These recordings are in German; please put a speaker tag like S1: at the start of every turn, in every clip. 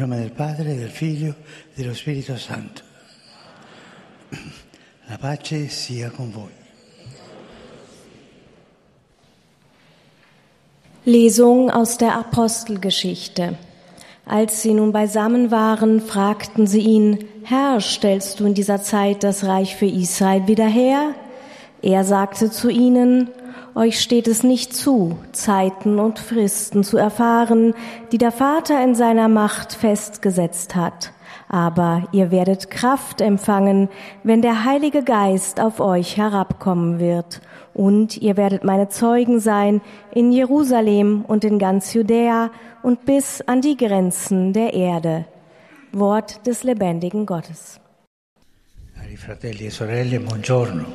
S1: nome del Padre, del Figlio dello Spirito Santo. La pace sia con voi.
S2: Lesung aus der Apostelgeschichte. Als sie nun beisammen waren, fragten sie ihn, Herr, stellst du in dieser Zeit das Reich für Israel wieder her? Er sagte zu ihnen, euch steht es nicht zu, Zeiten und Fristen zu erfahren, die der Vater in seiner Macht festgesetzt hat. Aber ihr werdet Kraft empfangen, wenn der Heilige Geist auf euch herabkommen wird. Und ihr werdet meine Zeugen sein in Jerusalem und in ganz Judäa und bis an die Grenzen der Erde. Wort des lebendigen Gottes.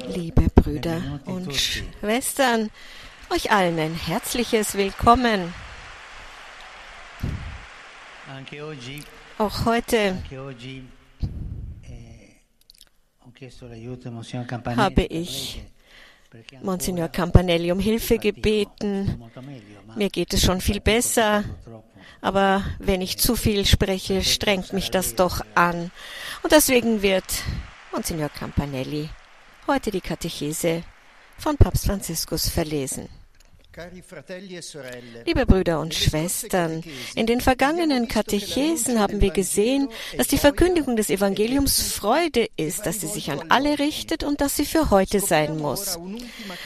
S3: Liebe Brüder und Schwestern, euch allen ein herzliches Willkommen. Auch heute habe ich Monsignor Campanelli um Hilfe gebeten. Mir geht es schon viel besser, aber wenn ich zu viel spreche, strengt mich das doch an. Und deswegen wird Monsignor Campanelli heute die Katechese von Papst Franziskus verlesen. Liebe Brüder und Schwestern, in den vergangenen Katechesen haben wir gesehen, dass die Verkündigung des Evangeliums Freude ist, dass sie sich an alle richtet und dass sie für heute sein muss.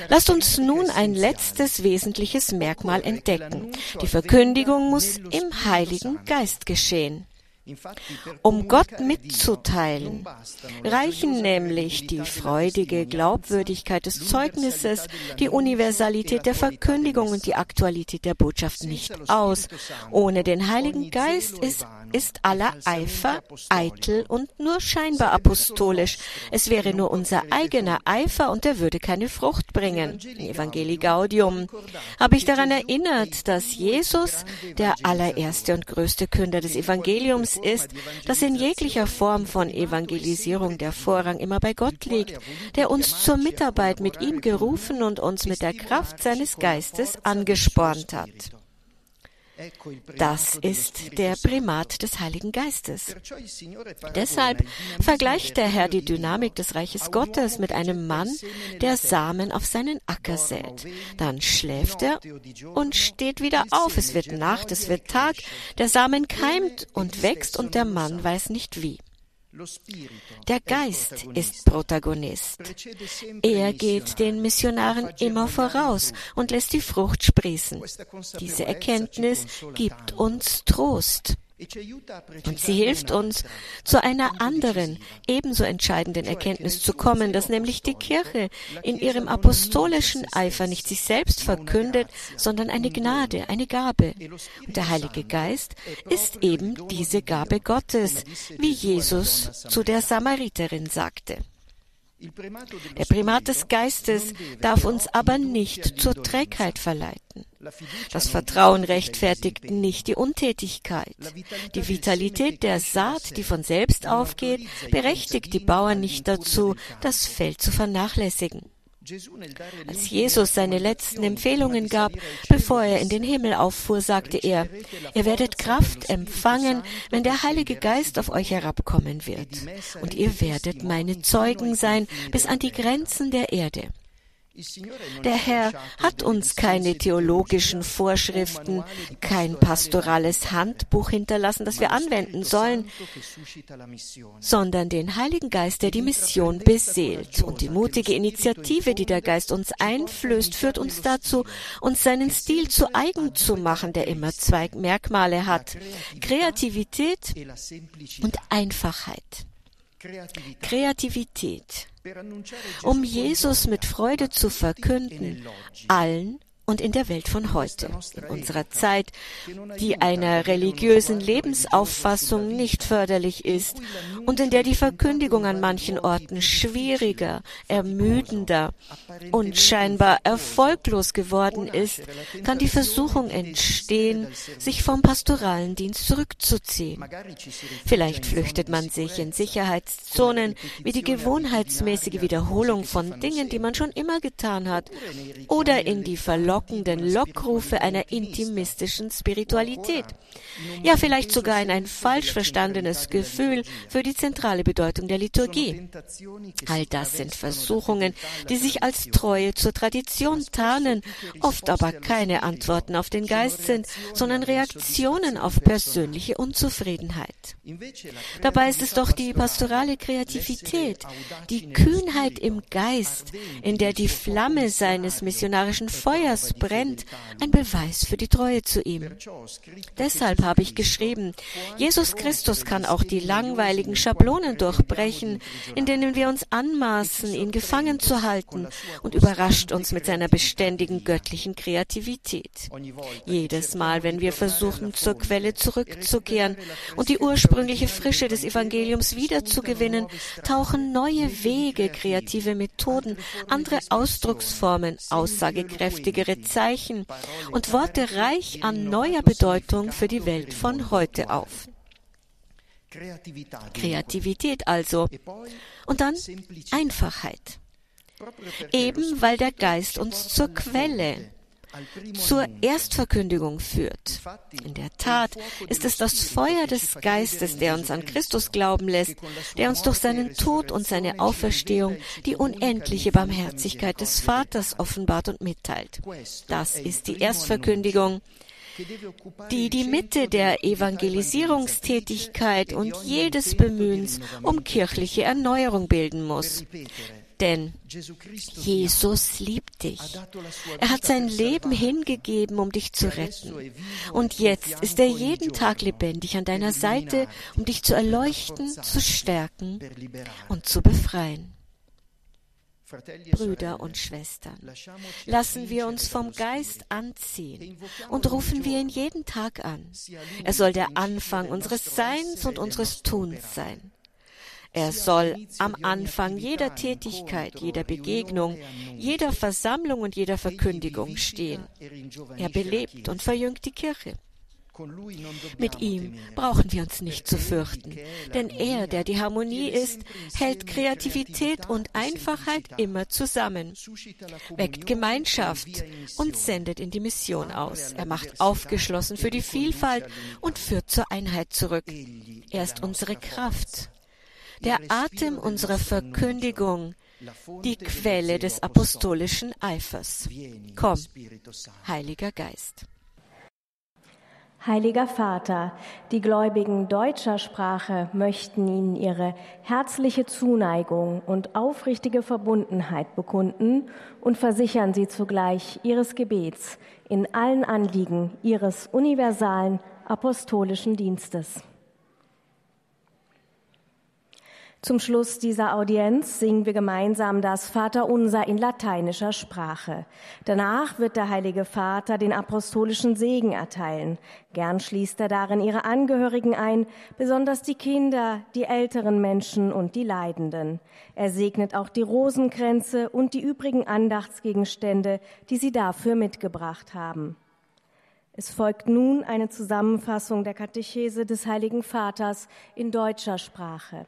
S3: Lasst uns nun ein letztes wesentliches Merkmal entdecken. Die Verkündigung muss im Heiligen Geist geschehen. Um Gott mitzuteilen, reichen nämlich die freudige Glaubwürdigkeit des Zeugnisses, die Universalität der Verkündigung und die Aktualität der Botschaft nicht aus. Ohne den Heiligen Geist ist ist aller Eifer eitel und nur scheinbar apostolisch. Es wäre nur unser eigener Eifer und er würde keine Frucht bringen. In Evangelii Gaudium habe ich daran erinnert, dass Jesus der allererste und größte Künder des Evangeliums ist, dass in jeglicher Form von Evangelisierung der Vorrang immer bei Gott liegt, der uns zur Mitarbeit mit ihm gerufen und uns mit der Kraft seines Geistes angespornt hat. Das ist der Primat des Heiligen Geistes. Deshalb vergleicht der Herr die Dynamik des Reiches Gottes mit einem Mann, der Samen auf seinen Acker sät. Dann schläft er und steht wieder auf. Es wird Nacht, es wird Tag, der Samen keimt und wächst und der Mann weiß nicht wie. Der Geist ist Protagonist. Er geht den Missionaren immer voraus und lässt die Frucht sprießen. Diese Erkenntnis gibt uns Trost. Und sie hilft uns, zu einer anderen, ebenso entscheidenden Erkenntnis zu kommen, dass nämlich die Kirche in ihrem apostolischen Eifer nicht sich selbst verkündet, sondern eine Gnade, eine Gabe. Und der Heilige Geist ist eben diese Gabe Gottes, wie Jesus zu der Samariterin sagte. Der Primat des Geistes darf uns aber nicht zur Trägheit verleiten. Das Vertrauen rechtfertigt nicht die Untätigkeit. Die Vitalität der Saat, die von selbst aufgeht, berechtigt die Bauern nicht dazu, das Feld zu vernachlässigen. Als Jesus seine letzten Empfehlungen gab, bevor er in den Himmel auffuhr, sagte er, ihr werdet Kraft empfangen, wenn der Heilige Geist auf euch herabkommen wird. Und ihr werdet meine Zeugen sein bis an die Grenzen der Erde. Der Herr hat uns keine theologischen Vorschriften, kein pastorales Handbuch hinterlassen, das wir anwenden sollen, sondern den Heiligen Geist, der die Mission beseelt. Und die mutige Initiative, die der Geist uns einflößt, führt uns dazu, uns seinen Stil zu eigen zu machen, der immer zwei Merkmale hat. Kreativität und Einfachheit. Kreativität um Jesus mit Freude zu verkünden, allen und in der Welt von heute, in unserer Zeit, die einer religiösen Lebensauffassung nicht förderlich ist und in der die Verkündigung an manchen Orten schwieriger, ermüdender und scheinbar erfolglos geworden ist, kann die Versuchung entstehen, sich vom pastoralen Dienst zurückzuziehen. Vielleicht flüchtet man sich in Sicherheitszonen wie die gewohnheitsmäßige Wiederholung von Dingen, die man schon immer getan hat, oder in die Verlockung verlockenden Lockrufe einer intimistischen Spiritualität. Ja, vielleicht sogar in ein falsch verstandenes Gefühl für die zentrale Bedeutung der Liturgie. All das sind Versuchungen, die sich als Treue zur Tradition tarnen, oft aber keine Antworten auf den Geist sind, sondern Reaktionen auf persönliche Unzufriedenheit. Dabei ist es doch die pastorale Kreativität, die Kühnheit im Geist, in der die Flamme seines missionarischen Feuers brennt, ein Beweis für die Treue zu ihm. Deshalb habe ich geschrieben, Jesus Christus kann auch die langweiligen Schablonen durchbrechen, in denen wir uns anmaßen, ihn gefangen zu halten und überrascht uns mit seiner beständigen göttlichen Kreativität. Jedes Mal, wenn wir versuchen, zur Quelle zurückzukehren und die ursprüngliche Frische des Evangeliums wiederzugewinnen, tauchen neue Wege, kreative Methoden, andere Ausdrucksformen, aussagekräftigere Zeichen und Worte reich an neuer Bedeutung für die Welt von heute auf. Kreativität also. Und dann Einfachheit. Eben weil der Geist uns zur Quelle, zur Erstverkündigung führt. In der Tat ist es das Feuer des Geistes, der uns an Christus glauben lässt, der uns durch seinen Tod und seine Auferstehung die unendliche Barmherzigkeit des Vaters offenbart und mitteilt. Das ist die Erstverkündigung, die die Mitte der Evangelisierungstätigkeit und jedes Bemühens um kirchliche Erneuerung bilden muss. Denn Jesus liebt dich. Er hat sein Leben hingegeben, um dich zu retten. Und jetzt ist er jeden Tag lebendig an deiner Seite, um dich zu erleuchten, zu stärken und zu befreien. Brüder und Schwestern, lassen wir uns vom Geist anziehen und rufen wir ihn jeden Tag an. Er soll der Anfang unseres Seins und unseres Tuns sein. Er soll am Anfang jeder Tätigkeit, jeder Begegnung, jeder Versammlung und jeder Verkündigung stehen. Er belebt und verjüngt die Kirche. Mit ihm brauchen wir uns nicht zu fürchten, denn er, der die Harmonie ist, hält Kreativität und Einfachheit immer zusammen, weckt Gemeinschaft und sendet in die Mission aus. Er macht aufgeschlossen für die Vielfalt und führt zur Einheit zurück. Er ist unsere Kraft, der Atem unserer Verkündigung, die Quelle des apostolischen Eifers. Komm, Heiliger Geist.
S2: Heiliger Vater, die Gläubigen deutscher Sprache möchten Ihnen ihre herzliche Zuneigung und aufrichtige Verbundenheit bekunden und versichern Sie zugleich Ihres Gebets in allen Anliegen Ihres universalen apostolischen Dienstes. Zum Schluss dieser Audienz singen wir gemeinsam das Vaterunser in lateinischer Sprache. Danach wird der Heilige Vater den apostolischen Segen erteilen. Gern schließt er darin ihre Angehörigen ein, besonders die Kinder, die älteren Menschen und die Leidenden. Er segnet auch die Rosenkränze und die übrigen Andachtsgegenstände, die sie dafür mitgebracht haben. Es folgt nun eine Zusammenfassung der Katechese des Heiligen Vaters in deutscher Sprache.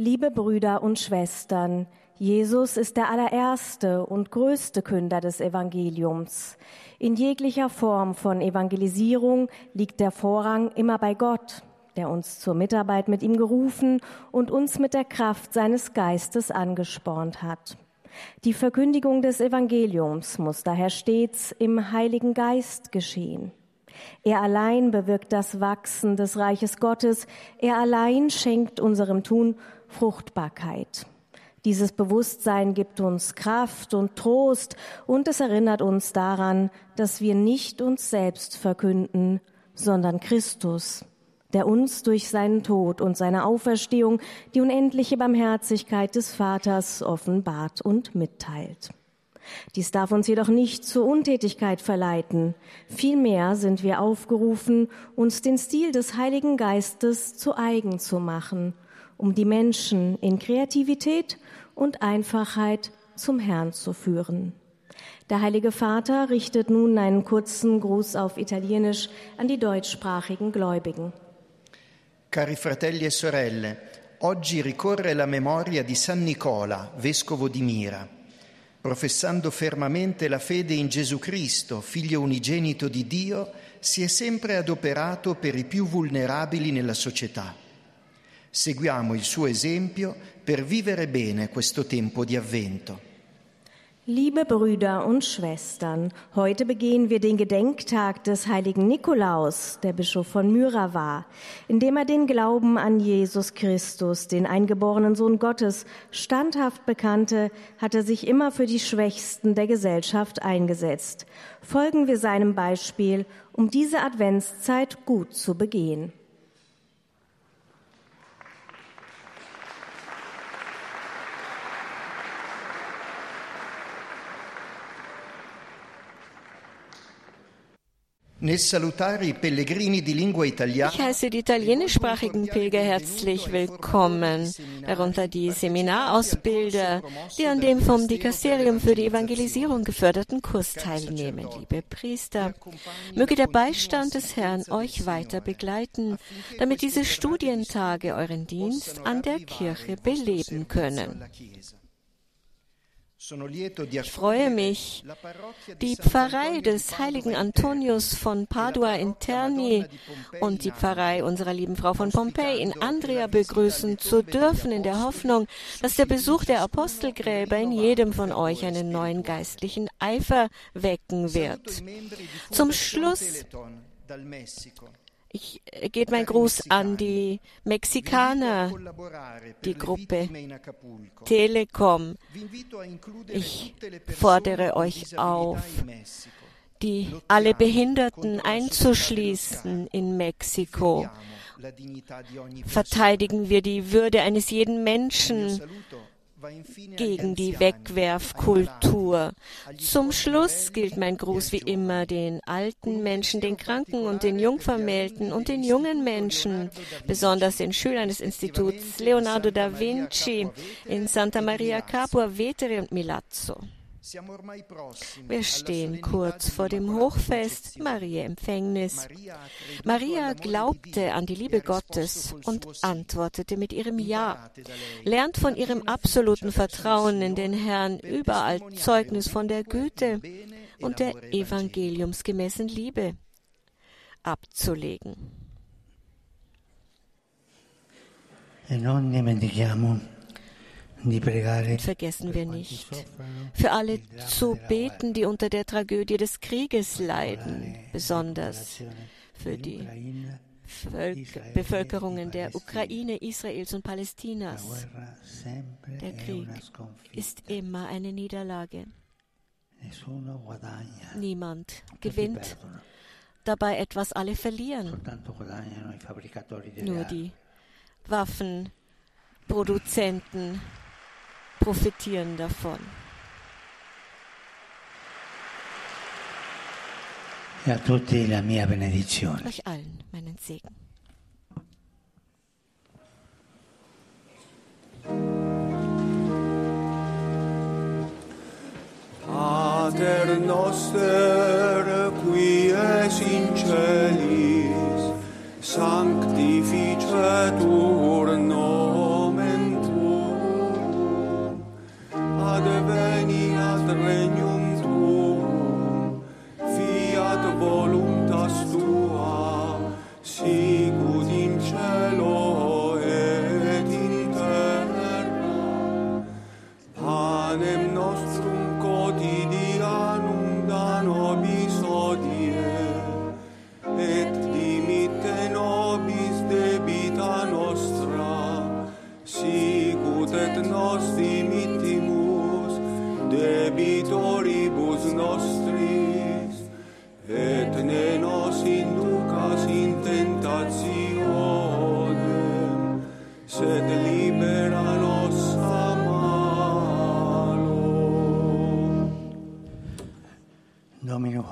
S2: Liebe Brüder und Schwestern, Jesus ist der allererste und größte Künder des Evangeliums. In jeglicher Form von Evangelisierung liegt der Vorrang immer bei Gott, der uns zur Mitarbeit mit ihm gerufen und uns mit der Kraft seines Geistes angespornt hat. Die Verkündigung des Evangeliums muss daher stets im Heiligen Geist geschehen. Er allein bewirkt das Wachsen des Reiches Gottes. Er allein schenkt unserem Tun Fruchtbarkeit. Dieses Bewusstsein gibt uns Kraft und Trost und es erinnert uns daran, dass wir nicht uns selbst verkünden, sondern Christus, der uns durch seinen Tod und seine Auferstehung die unendliche Barmherzigkeit des Vaters offenbart und mitteilt. Dies darf uns jedoch nicht zur Untätigkeit verleiten. Vielmehr sind wir aufgerufen, uns den Stil des Heiligen Geistes zu eigen zu machen – um die Menschen in Kreativität und Einfachheit zum Herrn zu führen. Der Heilige Vater richtet nun einen kurzen Gruß auf Italienisch an die deutschsprachigen Gläubigen.
S4: Cari fratelli e sorelle, oggi ricorre la memoria di San Nicola, vescovo di Mira. professando fermamente la fede in Gesù Cristo, figlio unigenito di Dio, si è sempre adoperato per i più vulnerabili nella società. Seguiamo il suo esempio per vivere bene questo tempo di avvento.
S2: Liebe Brüder und Schwestern, heute begehen wir den Gedenktag des heiligen Nikolaus, der Bischof von Myra war, indem er den Glauben an Jesus Christus, den eingeborenen Sohn Gottes, standhaft bekannte, hat er sich immer für die Schwächsten der Gesellschaft eingesetzt. Folgen wir seinem Beispiel, um diese Adventszeit gut zu begehen.
S3: Ich heiße die italienischsprachigen Pilger herzlich willkommen, darunter die Seminarausbilder, die an dem vom Dikasterium für die Evangelisierung geförderten Kurs teilnehmen. Liebe Priester, möge der Beistand des Herrn euch weiter begleiten, damit diese Studientage euren Dienst an der Kirche beleben können. Ich freue mich, die Pfarrei des heiligen Antonius von Padua in Terni und die Pfarrei unserer lieben Frau von Pompeii in Andria begrüßen zu dürfen, in der Hoffnung, dass der Besuch der Apostelgräber in jedem von euch einen neuen geistlichen Eifer wecken wird. Zum Schluss ich, äh, geht mein Gruß an die Mexikaner, die Gruppe Telekom. Ich fordere euch auf, die alle Behinderten einzuschließen in Mexiko. Verteidigen wir die Würde eines jeden Menschen gegen die Wegwerfkultur. Zum Schluss gilt mein Gruß wie immer den alten Menschen, den Kranken und den Jungvermählten und den jungen Menschen, besonders den Schülern des Instituts Leonardo da Vinci in Santa Maria Capua Vetere und Milazzo. Wir stehen kurz vor dem Hochfest Maria Empfängnis. Maria glaubte an die Liebe Gottes und antwortete mit ihrem Ja. Lernt von ihrem absoluten Vertrauen in den Herrn überall Zeugnis von der Güte und der evangeliumsgemäßen Liebe abzulegen.
S1: E non dimentichiamo
S3: Vergessen wir nicht, für alle zu beten, die unter der Tragödie des Krieges leiden, besonders für die Völk Bevölkerungen der Ukraine, Israels und Palästinas. Der Krieg ist immer eine Niederlage. Niemand gewinnt dabei etwas, alle verlieren. Nur die Waffenproduzenten profitieren davon.
S1: E a tutti la mia benedizione.
S3: Euch allen meinen Segen.
S5: Pater noster qui es in celis, sanctificetur
S1: Carreño.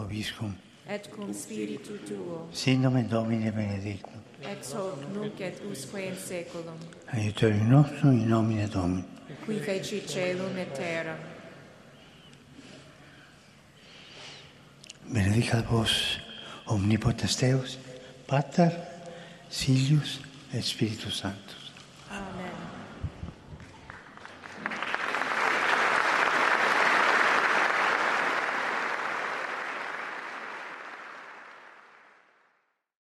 S1: Hoviscum,
S6: et cum spiritu tuo,
S1: sin nomen Domini benedictum,
S6: ex hoc nunc et usque in saeculum,
S1: aiutorium nostrum in nomine Domini.
S6: qui feci celum et terram.
S1: Benedicat vos omnipotens Deus, Pater, Filius et Spiritus Sanctus.